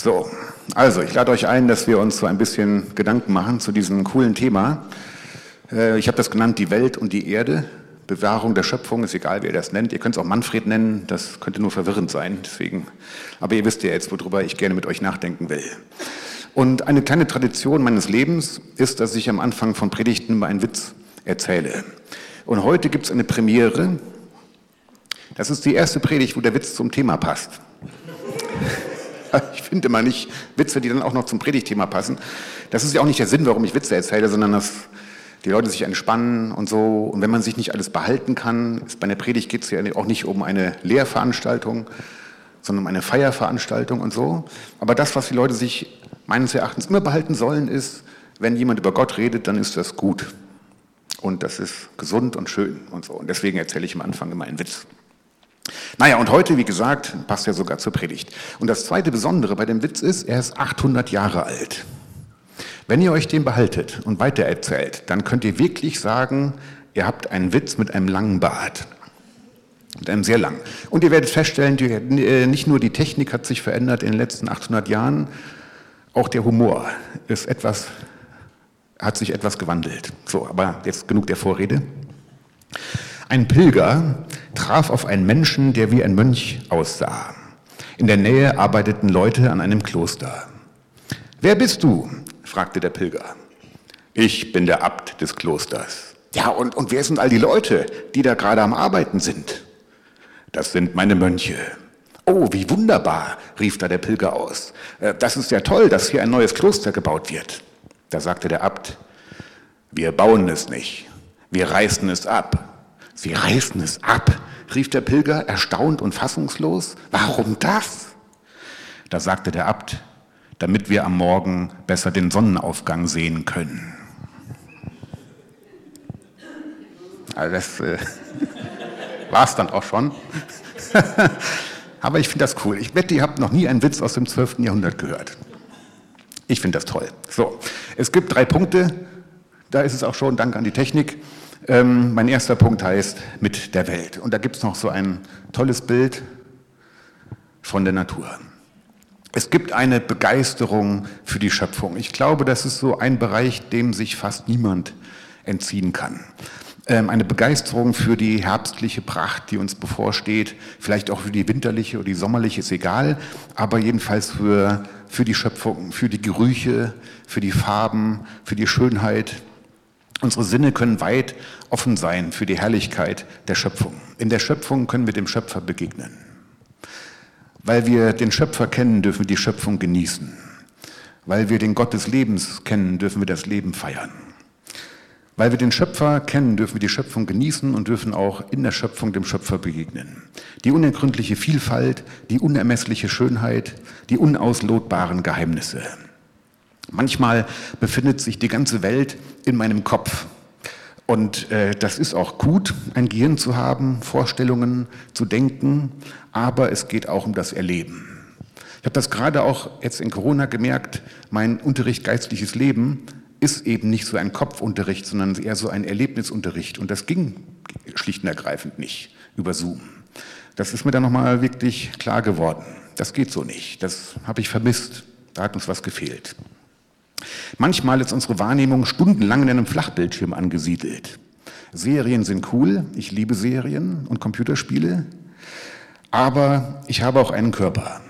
So, also ich lade euch ein, dass wir uns so ein bisschen Gedanken machen zu diesem coolen Thema. Äh, ich habe das genannt, die Welt und die Erde. Bewahrung der Schöpfung, ist egal, wie ihr das nennt. Ihr könnt es auch Manfred nennen, das könnte nur verwirrend sein. Deswegen. Aber ihr wisst ja jetzt, worüber ich gerne mit euch nachdenken will. Und eine kleine Tradition meines Lebens ist, dass ich am Anfang von Predigten mal einen Witz erzähle. Und heute gibt es eine Premiere. Das ist die erste Predigt, wo der Witz zum Thema passt. Ich finde immer nicht Witze, die dann auch noch zum Predigtthema passen. Das ist ja auch nicht der Sinn, warum ich Witze erzähle, sondern dass die Leute sich entspannen und so. Und wenn man sich nicht alles behalten kann, ist bei einer Predigt geht es ja auch nicht um eine Lehrveranstaltung, sondern um eine Feierveranstaltung und so. Aber das, was die Leute sich meines Erachtens immer behalten sollen, ist, wenn jemand über Gott redet, dann ist das gut. Und das ist gesund und schön und so. Und deswegen erzähle ich am Anfang immer einen Witz. Naja, und heute, wie gesagt, passt ja sogar zur Predigt. Und das zweite Besondere bei dem Witz ist, er ist 800 Jahre alt. Wenn ihr euch den behaltet und weitererzählt, dann könnt ihr wirklich sagen, ihr habt einen Witz mit einem langen Bart. Mit einem sehr langen. Und ihr werdet feststellen, äh, nicht nur die Technik hat sich verändert in den letzten 800 Jahren, auch der Humor ist etwas, hat sich etwas gewandelt. So, aber jetzt genug der Vorrede. Ein Pilger traf auf einen Menschen, der wie ein Mönch aussah. In der Nähe arbeiteten Leute an einem Kloster. Wer bist du? fragte der Pilger. Ich bin der Abt des Klosters. Ja, und, und wer sind all die Leute, die da gerade am Arbeiten sind? Das sind meine Mönche. Oh, wie wunderbar, rief da der Pilger aus. Äh, das ist ja toll, dass hier ein neues Kloster gebaut wird. Da sagte der Abt, wir bauen es nicht, wir reißen es ab. Sie reißen es ab, rief der Pilger erstaunt und fassungslos. Warum das? Da sagte der Abt, damit wir am Morgen besser den Sonnenaufgang sehen können. Also das äh, war es dann auch schon. Aber ich finde das cool. Ich wette, ihr habt noch nie einen Witz aus dem 12. Jahrhundert gehört. Ich finde das toll. So, es gibt drei Punkte. Da ist es auch schon, danke an die Technik. Ähm, mein erster Punkt heißt mit der Welt. Und da gibt es noch so ein tolles Bild von der Natur. Es gibt eine Begeisterung für die Schöpfung. Ich glaube, das ist so ein Bereich, dem sich fast niemand entziehen kann. Ähm, eine Begeisterung für die herbstliche Pracht, die uns bevorsteht, vielleicht auch für die winterliche oder die sommerliche, ist egal, aber jedenfalls für, für die Schöpfung, für die Gerüche, für die Farben, für die Schönheit. Unsere Sinne können weit offen sein für die Herrlichkeit der Schöpfung. In der Schöpfung können wir dem Schöpfer begegnen. Weil wir den Schöpfer kennen, dürfen wir die Schöpfung genießen. Weil wir den Gott des Lebens kennen, dürfen wir das Leben feiern. Weil wir den Schöpfer kennen, dürfen wir die Schöpfung genießen und dürfen auch in der Schöpfung dem Schöpfer begegnen. Die unergründliche Vielfalt, die unermessliche Schönheit, die unauslotbaren Geheimnisse. Manchmal befindet sich die ganze Welt in meinem Kopf und äh, das ist auch gut, ein Gehirn zu haben, Vorstellungen zu denken, aber es geht auch um das Erleben. Ich habe das gerade auch jetzt in Corona gemerkt, mein Unterricht geistliches Leben ist eben nicht so ein Kopfunterricht, sondern eher so ein Erlebnisunterricht. Und das ging schlicht und ergreifend nicht über Zoom. Das ist mir dann nochmal wirklich klar geworden. Das geht so nicht. Das habe ich vermisst. Da hat uns was gefehlt. Manchmal ist unsere Wahrnehmung stundenlang in einem Flachbildschirm angesiedelt. Serien sind cool, ich liebe Serien und Computerspiele, aber ich habe auch einen Körper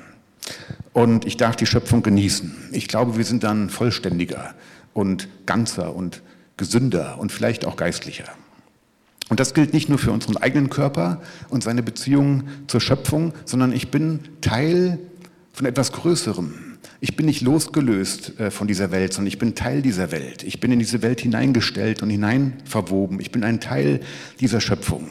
und ich darf die Schöpfung genießen. Ich glaube, wir sind dann vollständiger und ganzer und gesünder und vielleicht auch geistlicher. Und das gilt nicht nur für unseren eigenen Körper und seine Beziehung zur Schöpfung, sondern ich bin Teil von etwas Größerem. Ich bin nicht losgelöst äh, von dieser Welt, sondern ich bin Teil dieser Welt. Ich bin in diese Welt hineingestellt und hineinverwoben. Ich bin ein Teil dieser Schöpfung.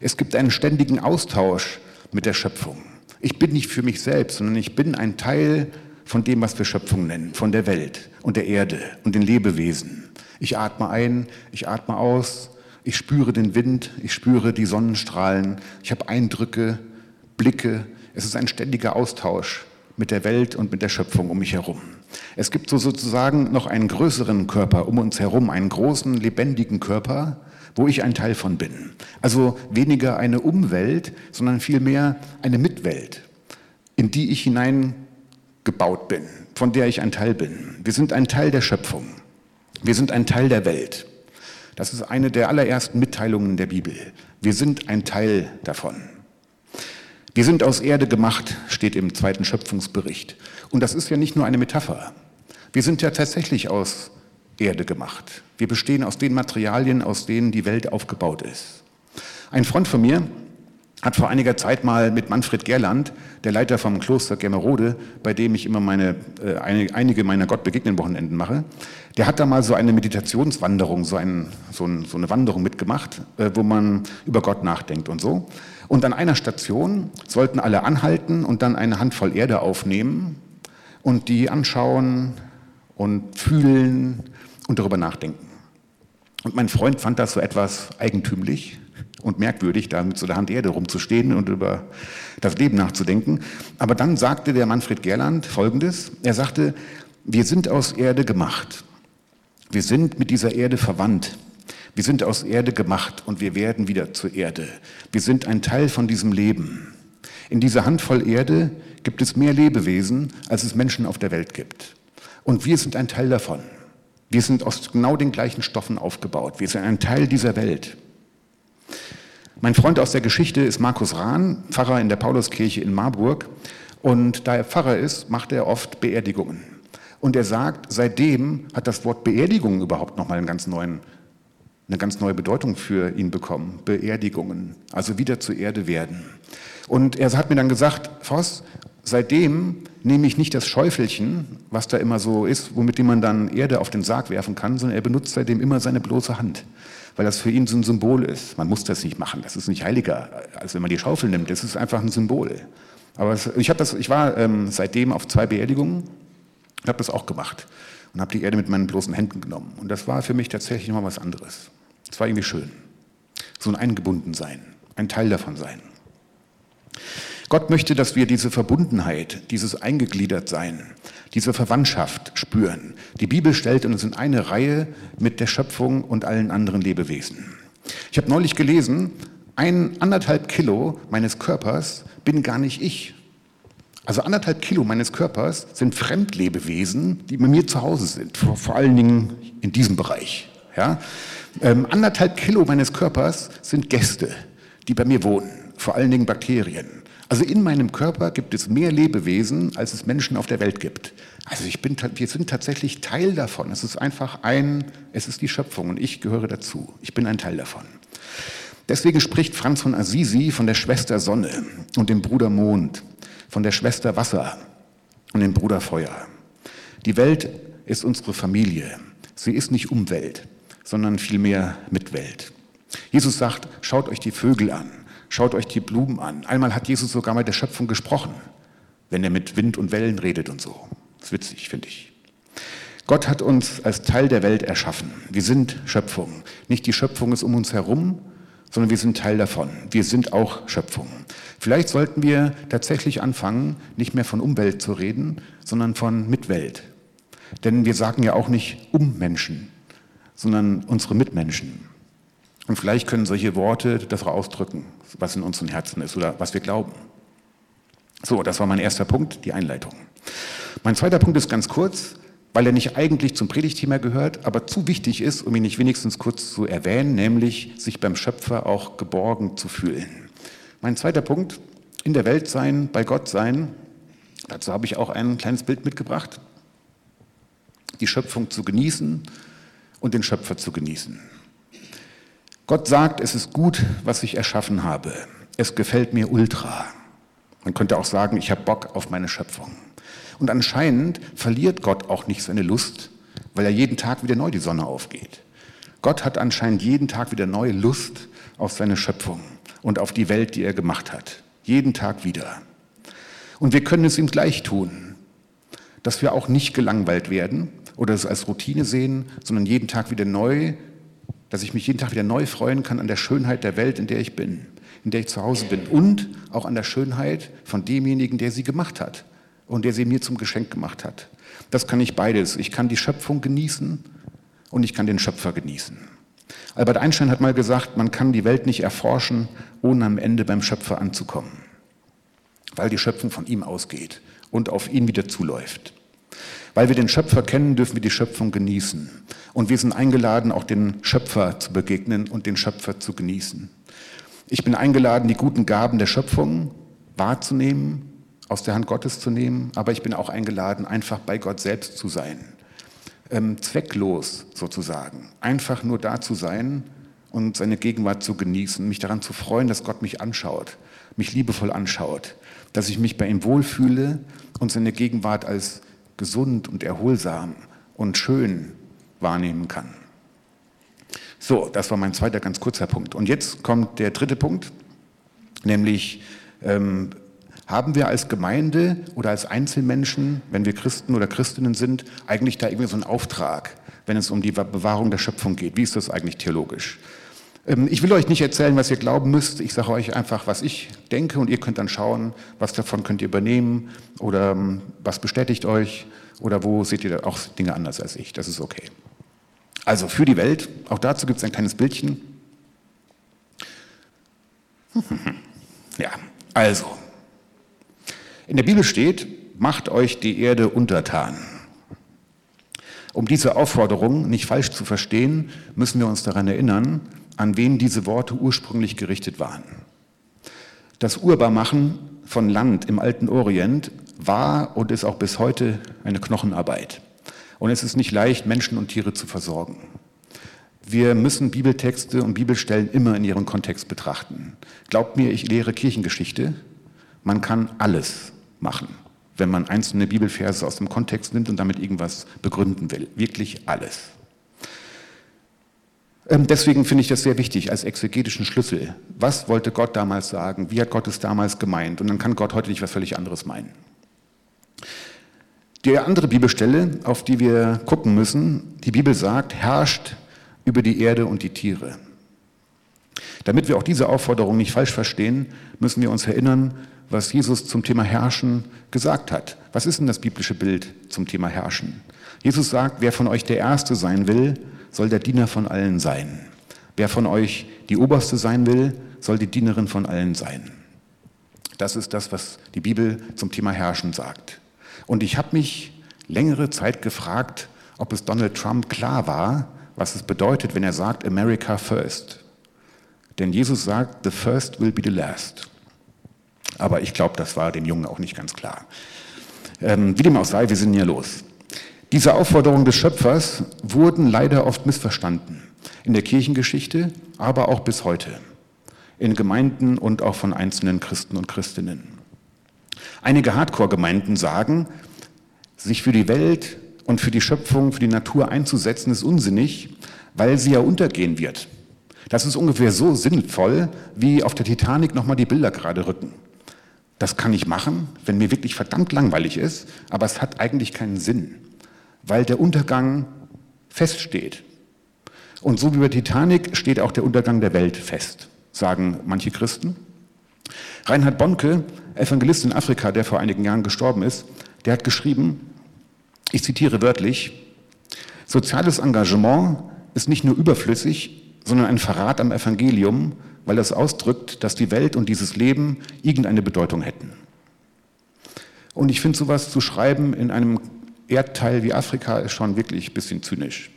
Es gibt einen ständigen Austausch mit der Schöpfung. Ich bin nicht für mich selbst, sondern ich bin ein Teil von dem, was wir Schöpfung nennen, von der Welt und der Erde und den Lebewesen. Ich atme ein, ich atme aus, ich spüre den Wind, ich spüre die Sonnenstrahlen, ich habe Eindrücke, Blicke. Es ist ein ständiger Austausch mit der Welt und mit der Schöpfung um mich herum. Es gibt so sozusagen noch einen größeren Körper um uns herum, einen großen, lebendigen Körper, wo ich ein Teil von bin. Also weniger eine Umwelt, sondern vielmehr eine Mitwelt, in die ich hinein gebaut bin, von der ich ein Teil bin. Wir sind ein Teil der Schöpfung. Wir sind ein Teil der Welt. Das ist eine der allerersten Mitteilungen der Bibel. Wir sind ein Teil davon. Wir sind aus Erde gemacht, steht im zweiten Schöpfungsbericht. Und das ist ja nicht nur eine Metapher. Wir sind ja tatsächlich aus Erde gemacht. Wir bestehen aus den Materialien, aus denen die Welt aufgebaut ist. Ein Freund von mir hat vor einiger Zeit mal mit Manfred Gerland, der Leiter vom Kloster Germerode, bei dem ich immer meine, äh, einige meiner Gott begegnen Wochenenden mache, der hat da mal so eine Meditationswanderung, so, ein, so, ein, so eine Wanderung mitgemacht, äh, wo man über Gott nachdenkt und so. Und an einer Station sollten alle anhalten und dann eine Handvoll Erde aufnehmen und die anschauen und fühlen und darüber nachdenken. Und mein Freund fand das so etwas eigentümlich und merkwürdig, da mit so der Hand Erde rumzustehen und über das Leben nachzudenken. Aber dann sagte der Manfred Gerland Folgendes. Er sagte, wir sind aus Erde gemacht. Wir sind mit dieser Erde verwandt. Wir sind aus Erde gemacht und wir werden wieder zur Erde. Wir sind ein Teil von diesem Leben. In dieser Handvoll Erde gibt es mehr Lebewesen, als es Menschen auf der Welt gibt. Und wir sind ein Teil davon. Wir sind aus genau den gleichen Stoffen aufgebaut. Wir sind ein Teil dieser Welt. Mein Freund aus der Geschichte ist Markus Rahn, Pfarrer in der Pauluskirche in Marburg. Und da er Pfarrer ist, macht er oft Beerdigungen. Und er sagt, seitdem hat das Wort Beerdigung überhaupt nochmal einen ganz neuen eine ganz neue Bedeutung für ihn bekommen. Beerdigungen, also wieder zur Erde werden. Und er hat mir dann gesagt, Voss, seitdem nehme ich nicht das Schäufelchen, was da immer so ist, womit man dann Erde auf den Sarg werfen kann, sondern er benutzt seitdem immer seine bloße Hand, weil das für ihn so ein Symbol ist. Man muss das nicht machen, das ist nicht heiliger, als wenn man die Schaufel nimmt, das ist einfach ein Symbol. Aber ich, das, ich war ähm, seitdem auf zwei Beerdigungen und habe das auch gemacht und habe die Erde mit meinen bloßen Händen genommen. Und das war für mich tatsächlich nochmal was anderes. Es war irgendwie schön. So ein Eingebundensein, ein Teil davon sein. Gott möchte, dass wir diese Verbundenheit, dieses Eingegliedertsein, diese Verwandtschaft spüren. Die Bibel stellt uns in eine Reihe mit der Schöpfung und allen anderen Lebewesen. Ich habe neulich gelesen, ein anderthalb Kilo meines Körpers bin gar nicht ich. Also anderthalb Kilo meines Körpers sind Fremdlebewesen, die bei mir zu Hause sind, vor, vor allen Dingen in diesem Bereich. Ja? Ähm, anderthalb Kilo meines Körpers sind Gäste, die bei mir wohnen, vor allen Dingen Bakterien. Also in meinem Körper gibt es mehr Lebewesen, als es Menschen auf der Welt gibt. Also ich bin, wir sind tatsächlich Teil davon. Es ist einfach ein, es ist die Schöpfung und ich gehöre dazu. Ich bin ein Teil davon. Deswegen spricht Franz von Assisi von der Schwester Sonne und dem Bruder Mond, von der Schwester Wasser und dem Bruder Feuer. Die Welt ist unsere Familie. Sie ist nicht Umwelt sondern vielmehr Mitwelt. Jesus sagt, schaut euch die Vögel an, schaut euch die Blumen an. Einmal hat Jesus sogar mit der Schöpfung gesprochen, wenn er mit Wind und Wellen redet und so. Das ist witzig, finde ich. Gott hat uns als Teil der Welt erschaffen. Wir sind Schöpfung. Nicht die Schöpfung ist um uns herum, sondern wir sind Teil davon. Wir sind auch Schöpfung. Vielleicht sollten wir tatsächlich anfangen, nicht mehr von Umwelt zu reden, sondern von Mitwelt. Denn wir sagen ja auch nicht um Menschen, sondern unsere Mitmenschen. Und vielleicht können solche Worte das auch ausdrücken, was in unseren Herzen ist oder was wir glauben. So, das war mein erster Punkt, die Einleitung. Mein zweiter Punkt ist ganz kurz, weil er nicht eigentlich zum Predigtthema gehört, aber zu wichtig ist, um ihn nicht wenigstens kurz zu erwähnen, nämlich sich beim Schöpfer auch geborgen zu fühlen. Mein zweiter Punkt, in der Welt sein, bei Gott sein, dazu habe ich auch ein kleines Bild mitgebracht. Die Schöpfung zu genießen und den Schöpfer zu genießen. Gott sagt, es ist gut, was ich erschaffen habe. Es gefällt mir ultra. Man könnte auch sagen, ich habe Bock auf meine Schöpfung. Und anscheinend verliert Gott auch nicht seine Lust, weil er jeden Tag wieder neu die Sonne aufgeht. Gott hat anscheinend jeden Tag wieder neue Lust auf seine Schöpfung und auf die Welt, die er gemacht hat. Jeden Tag wieder. Und wir können es ihm gleich tun, dass wir auch nicht gelangweilt werden, oder es als Routine sehen, sondern jeden Tag wieder neu, dass ich mich jeden Tag wieder neu freuen kann an der Schönheit der Welt, in der ich bin, in der ich zu Hause bin und auch an der Schönheit von demjenigen, der sie gemacht hat und der sie mir zum Geschenk gemacht hat. Das kann ich beides. Ich kann die Schöpfung genießen und ich kann den Schöpfer genießen. Albert Einstein hat mal gesagt, man kann die Welt nicht erforschen, ohne am Ende beim Schöpfer anzukommen, weil die Schöpfung von ihm ausgeht und auf ihn wieder zuläuft. Weil wir den Schöpfer kennen, dürfen wir die Schöpfung genießen. Und wir sind eingeladen, auch den Schöpfer zu begegnen und den Schöpfer zu genießen. Ich bin eingeladen, die guten Gaben der Schöpfung wahrzunehmen, aus der Hand Gottes zu nehmen, aber ich bin auch eingeladen, einfach bei Gott selbst zu sein. Ähm, zwecklos sozusagen. Einfach nur da zu sein und seine Gegenwart zu genießen, mich daran zu freuen, dass Gott mich anschaut, mich liebevoll anschaut, dass ich mich bei ihm wohlfühle und seine Gegenwart als gesund und erholsam und schön wahrnehmen kann. So, das war mein zweiter ganz kurzer Punkt. Und jetzt kommt der dritte Punkt, nämlich ähm, haben wir als Gemeinde oder als Einzelmenschen, wenn wir Christen oder Christinnen sind, eigentlich da irgendwie so einen Auftrag, wenn es um die Bewahrung der Schöpfung geht? Wie ist das eigentlich theologisch? Ähm, ich will euch nicht erzählen, was ihr glauben müsst. Ich sage euch einfach, was ich denke und ihr könnt dann schauen, was davon könnt ihr übernehmen oder ähm, was bestätigt euch oder wo seht ihr auch Dinge anders als ich. Das ist okay. Also für die Welt, auch dazu gibt es ein kleines Bildchen. Ja, also. In der Bibel steht, macht euch die Erde untertan. Um diese Aufforderung nicht falsch zu verstehen, müssen wir uns daran erinnern, an wen diese Worte ursprünglich gerichtet waren. Das Urbarmachen von Land im alten Orient war und ist auch bis heute eine Knochenarbeit. Und es ist nicht leicht, Menschen und Tiere zu versorgen. Wir müssen Bibeltexte und Bibelstellen immer in ihrem Kontext betrachten. Glaubt mir, ich lehre Kirchengeschichte. Man kann alles machen, wenn man einzelne Bibelverse aus dem Kontext nimmt und damit irgendwas begründen will. Wirklich alles. Ähm, deswegen finde ich das sehr wichtig als exegetischen Schlüssel. Was wollte Gott damals sagen? Wie hat Gott es damals gemeint? Und dann kann Gott heute nicht was völlig anderes meinen. Die andere Bibelstelle, auf die wir gucken müssen, die Bibel sagt, herrscht über die Erde und die Tiere. Damit wir auch diese Aufforderung nicht falsch verstehen, müssen wir uns erinnern, was Jesus zum Thema Herrschen gesagt hat. Was ist denn das biblische Bild zum Thema Herrschen? Jesus sagt, wer von euch der Erste sein will, soll der Diener von allen sein. Wer von euch die Oberste sein will, soll die Dienerin von allen sein. Das ist das, was die Bibel zum Thema Herrschen sagt. Und ich habe mich längere Zeit gefragt, ob es Donald Trump klar war, was es bedeutet, wenn er sagt America first. Denn Jesus sagt, the first will be the last. Aber ich glaube, das war dem Jungen auch nicht ganz klar. Ähm, wie dem auch sei, wir sind ja los. Diese Aufforderungen des Schöpfers wurden leider oft missverstanden. In der Kirchengeschichte, aber auch bis heute. In Gemeinden und auch von einzelnen Christen und Christinnen. Einige Hardcore-Gemeinden sagen, sich für die Welt und für die Schöpfung, für die Natur einzusetzen, ist unsinnig, weil sie ja untergehen wird. Das ist ungefähr so sinnvoll, wie auf der Titanic nochmal die Bilder gerade rücken. Das kann ich machen, wenn mir wirklich verdammt langweilig ist, aber es hat eigentlich keinen Sinn weil der Untergang feststeht. Und so wie bei Titanic steht auch der Untergang der Welt fest, sagen manche Christen. Reinhard Bonke, Evangelist in Afrika, der vor einigen Jahren gestorben ist, der hat geschrieben, ich zitiere wörtlich, soziales Engagement ist nicht nur überflüssig, sondern ein Verrat am Evangelium, weil es ausdrückt, dass die Welt und dieses Leben irgendeine Bedeutung hätten. Und ich finde sowas zu schreiben in einem Erdteil wie Afrika ist schon wirklich ein bisschen zynisch.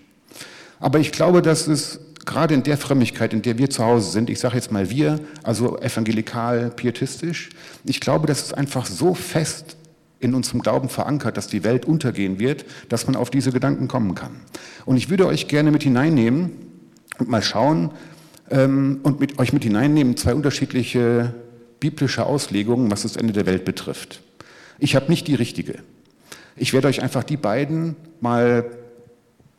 Aber ich glaube, dass es gerade in der Frömmigkeit, in der wir zu Hause sind, ich sage jetzt mal wir, also evangelikal, pietistisch, ich glaube, dass es einfach so fest in unserem Glauben verankert, dass die Welt untergehen wird, dass man auf diese Gedanken kommen kann. Und ich würde euch gerne mit hineinnehmen und mal schauen ähm, und mit euch mit hineinnehmen zwei unterschiedliche biblische Auslegungen, was das Ende der Welt betrifft. Ich habe nicht die richtige. Ich werde euch einfach die beiden mal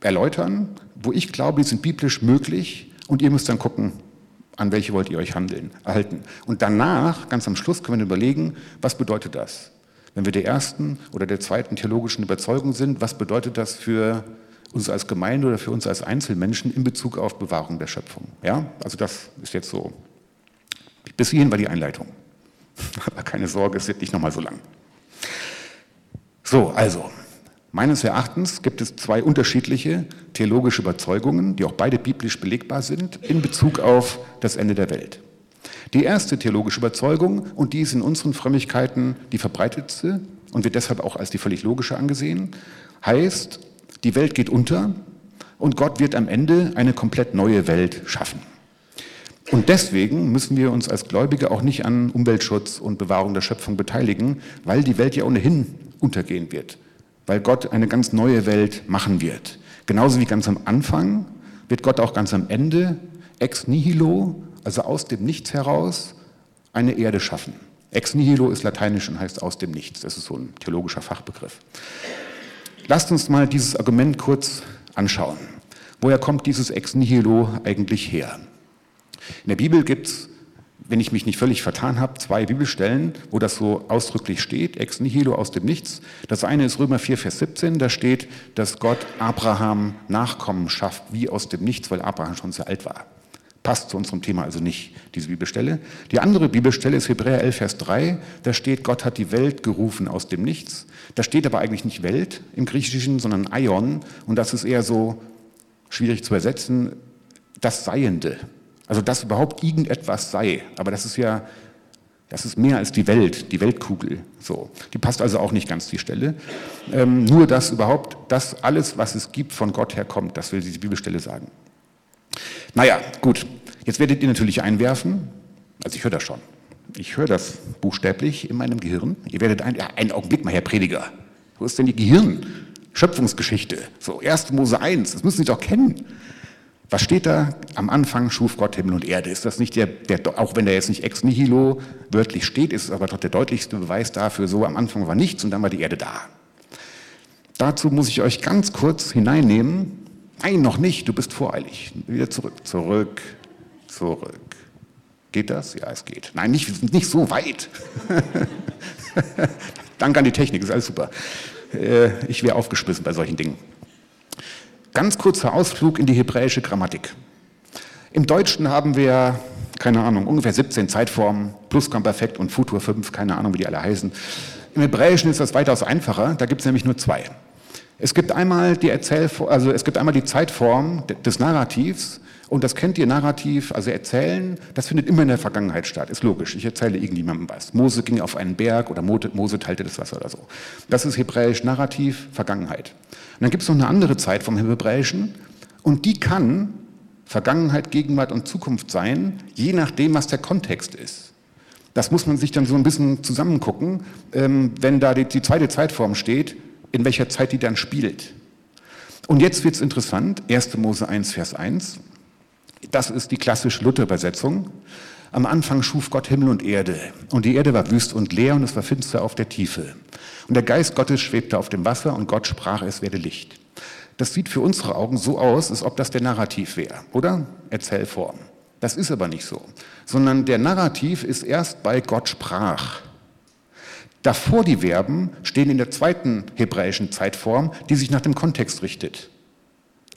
erläutern, wo ich glaube, die sind biblisch möglich und ihr müsst dann gucken, an welche wollt ihr euch handeln, erhalten. Und danach, ganz am Schluss, können wir überlegen, was bedeutet das? Wenn wir der ersten oder der zweiten theologischen Überzeugung sind, was bedeutet das für uns als Gemeinde oder für uns als Einzelmenschen in Bezug auf Bewahrung der Schöpfung? Ja, also das ist jetzt so. Bis hierhin war die Einleitung. Aber keine Sorge, es wird nicht nochmal so lang. So, also, meines Erachtens gibt es zwei unterschiedliche theologische Überzeugungen, die auch beide biblisch belegbar sind, in Bezug auf das Ende der Welt. Die erste theologische Überzeugung, und die ist in unseren Frömmigkeiten die verbreitetste, und wird deshalb auch als die völlig logische angesehen, heißt, die Welt geht unter und Gott wird am Ende eine komplett neue Welt schaffen. Und deswegen müssen wir uns als Gläubige auch nicht an Umweltschutz und Bewahrung der Schöpfung beteiligen, weil die Welt ja ohnehin untergehen wird, weil Gott eine ganz neue Welt machen wird. Genauso wie ganz am Anfang wird Gott auch ganz am Ende ex nihilo, also aus dem Nichts heraus, eine Erde schaffen. Ex nihilo ist lateinisch und heißt aus dem Nichts. Das ist so ein theologischer Fachbegriff. Lasst uns mal dieses Argument kurz anschauen. Woher kommt dieses Ex nihilo eigentlich her? In der Bibel gibt es, wenn ich mich nicht völlig vertan habe, zwei Bibelstellen, wo das so ausdrücklich steht, ex nihilo aus dem Nichts. Das eine ist Römer 4, Vers 17, da steht, dass Gott Abraham Nachkommen schafft, wie aus dem Nichts, weil Abraham schon sehr alt war. Passt zu unserem Thema also nicht, diese Bibelstelle. Die andere Bibelstelle ist Hebräer 11, Vers 3. Da steht, Gott hat die Welt gerufen aus dem Nichts. Da steht aber eigentlich nicht Welt im Griechischen, sondern Aion. Und das ist eher so schwierig zu übersetzen, das Seiende. Also, dass überhaupt irgendetwas sei. Aber das ist ja, das ist mehr als die Welt, die Weltkugel. So. Die passt also auch nicht ganz die Stelle. Ähm, nur, dass überhaupt das alles, was es gibt, von Gott herkommt. Das will diese Bibelstelle sagen. Naja, gut. Jetzt werdet ihr natürlich einwerfen, also ich höre das schon. Ich höre das buchstäblich in meinem Gehirn. Ihr werdet ein, ja, einen Augenblick mal, Herr Prediger. Wo ist denn die Gehirn-Schöpfungsgeschichte? So, 1. Mose 1, das müssen Sie doch kennen. Was steht da? Am Anfang schuf Gott Himmel und Erde. Ist das nicht der, der auch wenn der jetzt nicht ex nihilo wörtlich steht, ist es aber doch der deutlichste Beweis dafür, so am Anfang war nichts und dann war die Erde da. Dazu muss ich euch ganz kurz hineinnehmen, Nein, noch nicht, du bist voreilig. Wieder zurück, zurück, zurück. Geht das? Ja, es geht. Nein, nicht, nicht so weit. Danke an die Technik, ist alles super. Äh, ich wäre aufgeschmissen bei solchen Dingen. Ganz kurzer Ausflug in die hebräische Grammatik. Im Deutschen haben wir, keine Ahnung, ungefähr 17 Zeitformen, Plusquamperfekt und Futur 5, keine Ahnung, wie die alle heißen. Im Hebräischen ist das weitaus einfacher, da gibt es nämlich nur zwei. Es gibt einmal die Erzählform, also es gibt einmal die Zeitform des Narrativs und das kennt ihr Narrativ, also erzählen, das findet immer in der Vergangenheit statt, ist logisch. Ich erzähle irgendjemandem was. Mose ging auf einen Berg oder Mose teilte das Wasser oder so. Das ist hebräisch Narrativ, Vergangenheit. Und dann gibt es noch eine andere Zeit vom Hebräischen und die kann Vergangenheit, Gegenwart und Zukunft sein, je nachdem, was der Kontext ist. Das muss man sich dann so ein bisschen zusammengucken, ähm, wenn da die, die zweite Zeitform steht, in welcher Zeit die dann spielt. Und jetzt wird es interessant, 1. Mose 1, Vers 1. Das ist die klassische Luther-Übersetzung. Am Anfang schuf Gott Himmel und Erde. Und die Erde war wüst und leer und es war finster auf der Tiefe. Und der Geist Gottes schwebte auf dem Wasser und Gott sprach, es werde Licht. Das sieht für unsere Augen so aus, als ob das der Narrativ wäre, oder? Erzählform. Das ist aber nicht so, sondern der Narrativ ist erst bei Gott sprach. Davor die Verben stehen in der zweiten hebräischen Zeitform, die sich nach dem Kontext richtet.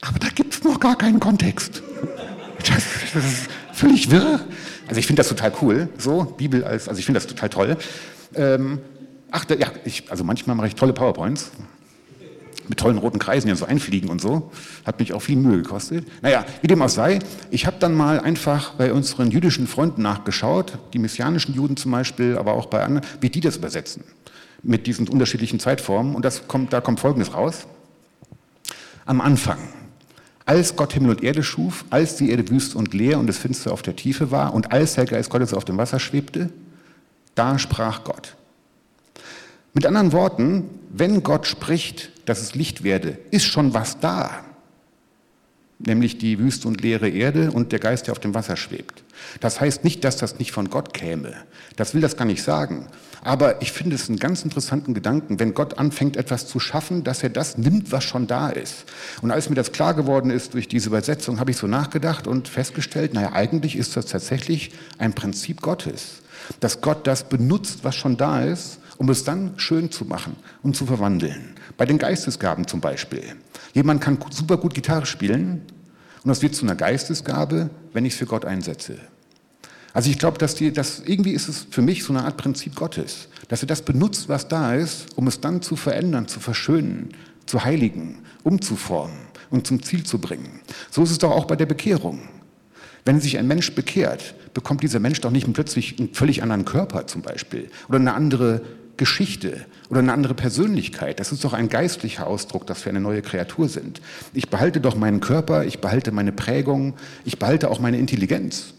Aber da gibt es noch gar keinen Kontext. Das, das, ist völlig wirr. Also ich finde das total cool, so Bibel als, also ich finde das total toll. Ähm, ach, ja, ich, also manchmal mache ich tolle PowerPoints mit tollen roten Kreisen, die so einfliegen und so. Hat mich auch viel Mühe gekostet. Naja, wie dem auch sei, ich habe dann mal einfach bei unseren jüdischen Freunden nachgeschaut, die messianischen Juden zum Beispiel, aber auch bei anderen, wie die das übersetzen mit diesen unterschiedlichen Zeitformen. Und das kommt, da kommt Folgendes raus. Am Anfang, als Gott Himmel und Erde schuf, als die Erde wüst und leer und es finster auf der Tiefe war und als der Geist Gottes auf dem Wasser schwebte, da sprach Gott. Mit anderen Worten, wenn Gott spricht, dass es Licht werde, ist schon was da. Nämlich die wüste und leere Erde und der Geist, der auf dem Wasser schwebt. Das heißt nicht, dass das nicht von Gott käme. Das will das gar nicht sagen. Aber ich finde es einen ganz interessanten Gedanken, wenn Gott anfängt, etwas zu schaffen, dass er das nimmt, was schon da ist. Und als mir das klar geworden ist durch diese Übersetzung, habe ich so nachgedacht und festgestellt, naja, eigentlich ist das tatsächlich ein Prinzip Gottes. Dass Gott das benutzt, was schon da ist, um es dann schön zu machen und zu verwandeln. Bei den Geistesgaben zum Beispiel. Jemand kann super gut Gitarre spielen und das wird zu einer Geistesgabe, wenn ich es für Gott einsetze. Also ich glaube, dass, die, dass irgendwie ist es für mich so eine Art Prinzip Gottes, dass er das benutzt, was da ist, um es dann zu verändern, zu verschönen, zu heiligen, umzuformen und zum Ziel zu bringen. So ist es doch auch bei der Bekehrung. Wenn sich ein Mensch bekehrt, bekommt dieser Mensch doch nicht plötzlich einen völlig anderen Körper zum Beispiel oder eine andere Geschichte oder eine andere Persönlichkeit. Das ist doch ein geistlicher Ausdruck, dass wir eine neue Kreatur sind. Ich behalte doch meinen Körper, ich behalte meine Prägung, ich behalte auch meine Intelligenz.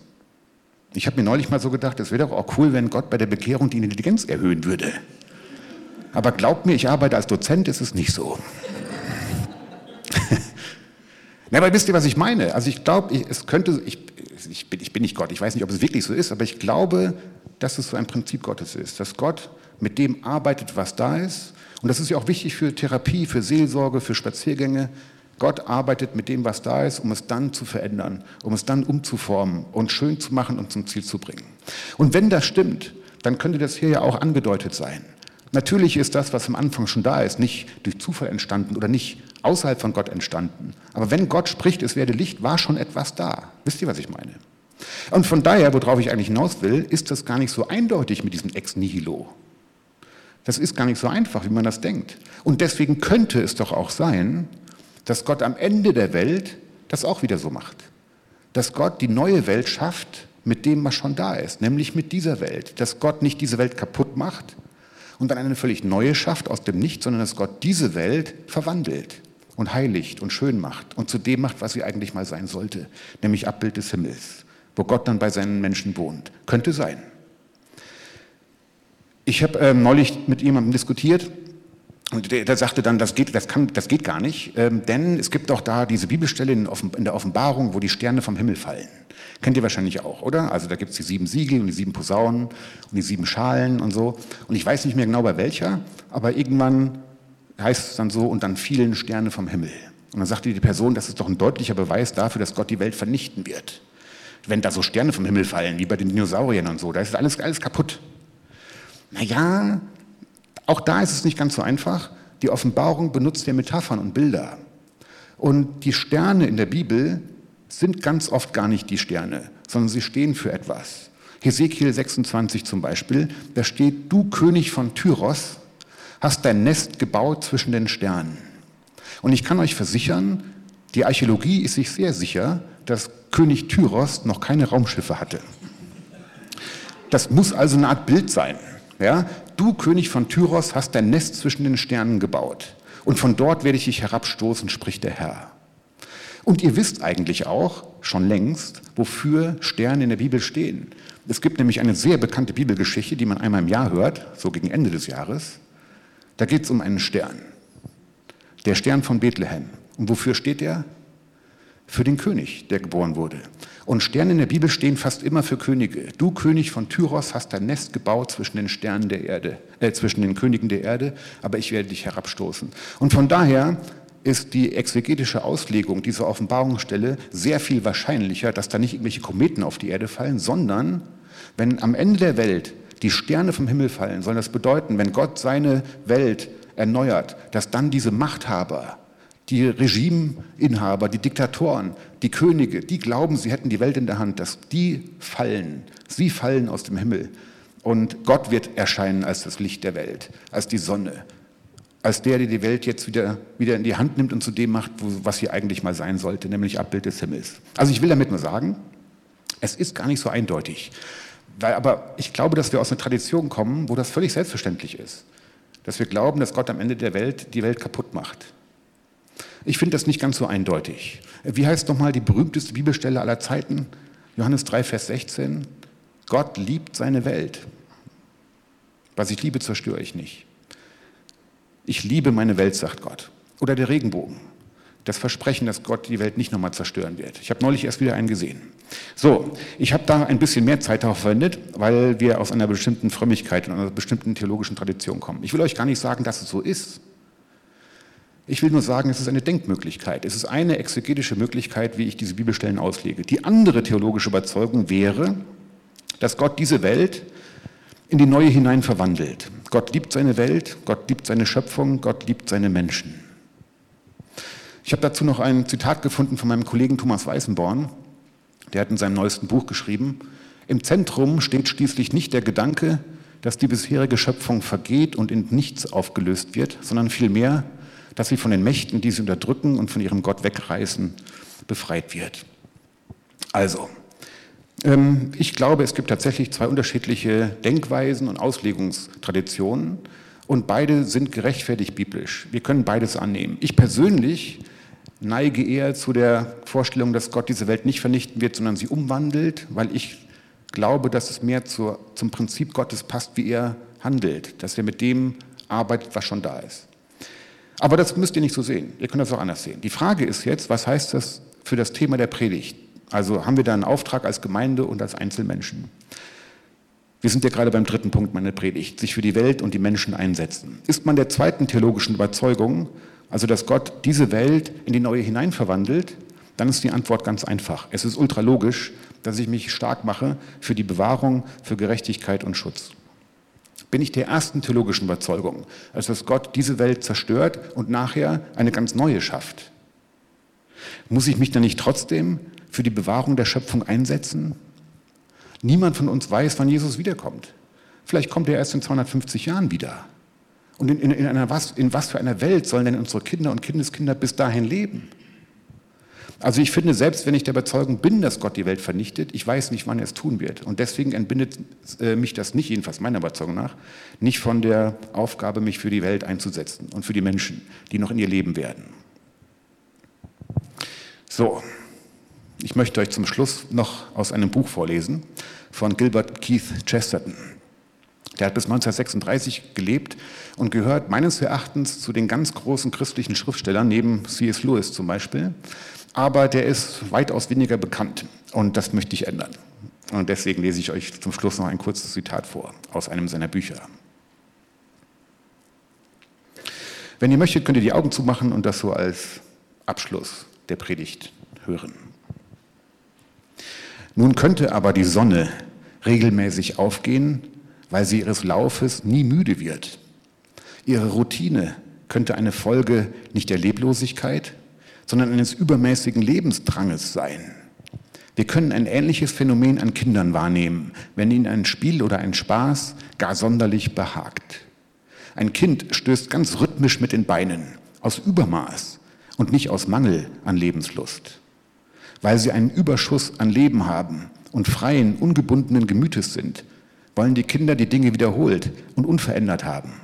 Ich habe mir neulich mal so gedacht, es wäre doch auch cool, wenn Gott bei der Bekehrung die Intelligenz erhöhen würde. Aber glaubt mir, ich arbeite als Dozent, ist es nicht so. Na, aber wisst ihr, was ich meine? Also ich glaube, es könnte, ich, ich, bin, ich bin nicht Gott, ich weiß nicht, ob es wirklich so ist, aber ich glaube, dass es so ein Prinzip Gottes ist, dass Gott mit dem arbeitet, was da ist. Und das ist ja auch wichtig für Therapie, für Seelsorge, für Spaziergänge. Gott arbeitet mit dem, was da ist, um es dann zu verändern, um es dann umzuformen und schön zu machen und zum Ziel zu bringen. Und wenn das stimmt, dann könnte das hier ja auch angedeutet sein. Natürlich ist das, was am Anfang schon da ist, nicht durch Zufall entstanden oder nicht außerhalb von Gott entstanden. Aber wenn Gott spricht, es werde Licht, war schon etwas da. Wisst ihr, was ich meine? Und von daher, worauf ich eigentlich hinaus will, ist das gar nicht so eindeutig mit diesem Ex Nihilo. Das ist gar nicht so einfach, wie man das denkt. Und deswegen könnte es doch auch sein, dass Gott am Ende der Welt das auch wieder so macht. Dass Gott die neue Welt schafft mit dem, was schon da ist, nämlich mit dieser Welt. Dass Gott nicht diese Welt kaputt macht und dann eine völlig neue schafft aus dem Nichts, sondern dass Gott diese Welt verwandelt und heiligt und schön macht und zu dem macht, was sie eigentlich mal sein sollte, nämlich Abbild des Himmels, wo Gott dann bei seinen Menschen wohnt. Könnte sein. Ich habe ähm, neulich mit jemandem diskutiert und der, der, sagte dann, das geht, das, kann, das geht gar nicht, ähm, denn es gibt auch da diese Bibelstelle in, in, der Offenbarung, wo die Sterne vom Himmel fallen. Kennt ihr wahrscheinlich auch, oder? Also da gibt es die sieben Siegel und die sieben Posaunen und die sieben Schalen und so. Und ich weiß nicht mehr genau bei welcher, aber irgendwann heißt es dann so, und dann fielen Sterne vom Himmel. Und dann sagte die Person, das ist doch ein deutlicher Beweis dafür, dass Gott die Welt vernichten wird. Wenn da so Sterne vom Himmel fallen, wie bei den Dinosauriern und so, da ist alles, alles kaputt. Naja, auch da ist es nicht ganz so einfach. Die Offenbarung benutzt ja Metaphern und Bilder. Und die Sterne in der Bibel sind ganz oft gar nicht die Sterne, sondern sie stehen für etwas. Hesekiel 26 zum Beispiel, da steht, du König von Tyros hast dein Nest gebaut zwischen den Sternen. Und ich kann euch versichern, die Archäologie ist sich sehr sicher, dass König Tyros noch keine Raumschiffe hatte. Das muss also eine Art Bild sein. Ja? Du, König von Tyros, hast dein Nest zwischen den Sternen gebaut. Und von dort werde ich dich herabstoßen, spricht der Herr. Und ihr wisst eigentlich auch schon längst, wofür Sterne in der Bibel stehen. Es gibt nämlich eine sehr bekannte Bibelgeschichte, die man einmal im Jahr hört, so gegen Ende des Jahres. Da geht es um einen Stern. Der Stern von Bethlehem. Und wofür steht er? Für den König, der geboren wurde. Und Sterne in der Bibel stehen fast immer für Könige. Du König von Tyros hast dein Nest gebaut zwischen den Sternen der Erde, äh, zwischen den Königen der Erde, aber ich werde dich herabstoßen. Und von daher ist die exegetische Auslegung dieser Offenbarungsstelle sehr viel wahrscheinlicher, dass da nicht irgendwelche Kometen auf die Erde fallen, sondern wenn am Ende der Welt die Sterne vom Himmel fallen, soll das bedeuten, wenn Gott seine Welt erneuert, dass dann diese Machthaber, die Regimeinhaber, die Diktatoren, die Könige, die glauben, sie hätten die Welt in der Hand, dass die fallen. Sie fallen aus dem Himmel. Und Gott wird erscheinen als das Licht der Welt, als die Sonne, als der, der die Welt jetzt wieder, wieder in die Hand nimmt und zu dem macht, wo, was sie eigentlich mal sein sollte, nämlich Abbild des Himmels. Also ich will damit nur sagen, es ist gar nicht so eindeutig. Weil, aber ich glaube, dass wir aus einer Tradition kommen, wo das völlig selbstverständlich ist. Dass wir glauben, dass Gott am Ende der Welt die Welt kaputt macht. Ich finde das nicht ganz so eindeutig. Wie heißt nochmal die berühmteste Bibelstelle aller Zeiten? Johannes 3, Vers 16. Gott liebt seine Welt. Was ich liebe, zerstöre ich nicht. Ich liebe meine Welt, sagt Gott. Oder der Regenbogen das Versprechen, dass Gott die Welt nicht nochmal zerstören wird. Ich habe neulich erst wieder einen gesehen. So, ich habe da ein bisschen mehr Zeit darauf verwendet, weil wir aus einer bestimmten Frömmigkeit und einer bestimmten theologischen Tradition kommen. Ich will euch gar nicht sagen, dass es so ist. Ich will nur sagen, es ist eine Denkmöglichkeit. Es ist eine exegetische Möglichkeit, wie ich diese Bibelstellen auslege. Die andere theologische Überzeugung wäre, dass Gott diese Welt in die neue hinein verwandelt. Gott liebt seine Welt, Gott liebt seine Schöpfung, Gott liebt seine Menschen. Ich habe dazu noch ein Zitat gefunden von meinem Kollegen Thomas Weißenborn. Der hat in seinem neuesten Buch geschrieben, im Zentrum steht schließlich nicht der Gedanke, dass die bisherige Schöpfung vergeht und in nichts aufgelöst wird, sondern vielmehr, dass sie von den Mächten, die sie unterdrücken und von ihrem Gott wegreißen, befreit wird. Also, Ähm, ich glaube, es gibt tatsächlich zwei unterschiedliche Denkweisen und Auslegungstraditionen und beide sind gerechtfertigt biblisch. Wir können beides annehmen. Ich persönlich neige eher zu der Vorstellung, dass Gott diese Welt nicht vernichten wird, sondern sie umwandelt, weil ich glaube, dass es mehr zur, zum Prinzip Gottes passt, wie er handelt, dass er mit dem arbeitet, was schon da ist. Aber das müsst ihr nicht so sehen. Ihr könnt das auch anders sehen. Die Frage ist jetzt, was heißt das für das Thema der Predigt? Also haben wir da einen Auftrag als Gemeinde und als Einzelmenschen? Wir sind ja gerade beim dritten Punkt meiner Predigt, sich für die Welt und die Menschen einsetzen. Ist man der zweiten theologischen Überzeugung, also dass Gott diese Welt in die neue hineinverwandelt, dann ist die Antwort ganz einfach. Es ist ultralogisch, dass ich mich stark mache für die Bewahrung, für Gerechtigkeit und Schutz. Bin ich der ersten theologischen Überzeugung, also dass Gott diese Welt zerstört und nachher eine ganz neue schafft. Muss ich mich dann nicht trotzdem für die Bewahrung der Schöpfung einsetzen? Niemand von uns weiß, wann Jesus wiederkommt. Vielleicht kommt er erst in 250 Jahren wieder. Und in, in, in, einer was, in was für einer Welt sollen denn unsere Kinder und Kindeskinder bis dahin leben? Also ich finde, selbst wenn ich der Überzeugung bin, dass Gott die Welt vernichtet, ich weiß nicht, wann er es tun wird. Und deswegen entbindet äh, mich das nicht, jedenfalls meiner Überzeugung nach, nicht von der Aufgabe, mich für die Welt einzusetzen und für die Menschen, die noch in ihr leben werden. So, ich möchte euch zum Schluss noch aus einem Buch vorlesen von Gilbert Keith Chesterton. Der hat bis 1936 gelebt und gehört meines Erachtens zu den ganz großen christlichen Schriftstellern, neben C.S. Lewis zum Beispiel. Aber der ist weitaus weniger bekannt und das möchte ich ändern. Und deswegen lese ich euch zum Schluss noch ein kurzes Zitat vor aus einem seiner Bücher. Wenn ihr möchtet, könnt ihr die Augen zumachen und das so als Abschluss der Predigt hören. Nun könnte aber die Sonne regelmäßig aufgehen weil sie ihres Laufes nie müde wird. Ihre Routine könnte eine Folge nicht der Leblosigkeit, sondern eines übermäßigen Lebensdranges sein. Wir können ein ähnliches Phänomen an Kindern wahrnehmen, wenn ihnen ein Spiel oder ein Spaß gar sonderlich behagt. Ein Kind stößt ganz rhythmisch mit den Beinen, aus Übermaß und nicht aus Mangel an Lebenslust. Weil sie einen Überschuss an Leben haben und freien, ungebundenen Gemütes sind, wollen die Kinder die Dinge wiederholt und unverändert haben.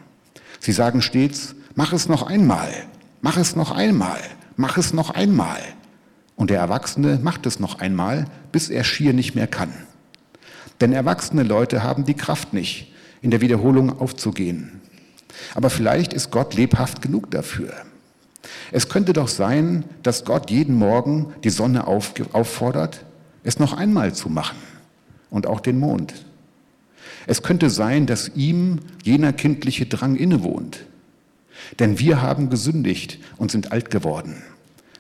Sie sagen stets, mach es noch einmal, mach es noch einmal, mach es noch einmal. Und der Erwachsene macht es noch einmal, bis er schier nicht mehr kann. Denn erwachsene Leute haben die Kraft nicht, in der Wiederholung aufzugehen. Aber vielleicht ist Gott lebhaft genug dafür. Es könnte doch sein, dass Gott jeden Morgen die Sonne auffordert, es noch einmal zu machen und auch den Mond. Es könnte sein, dass ihm jener kindliche Drang innewohnt. Denn wir haben gesündigt und sind alt geworden.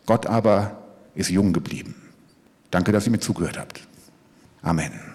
Gott aber ist jung geblieben. Danke, dass ihr mir zugehört habt. Amen.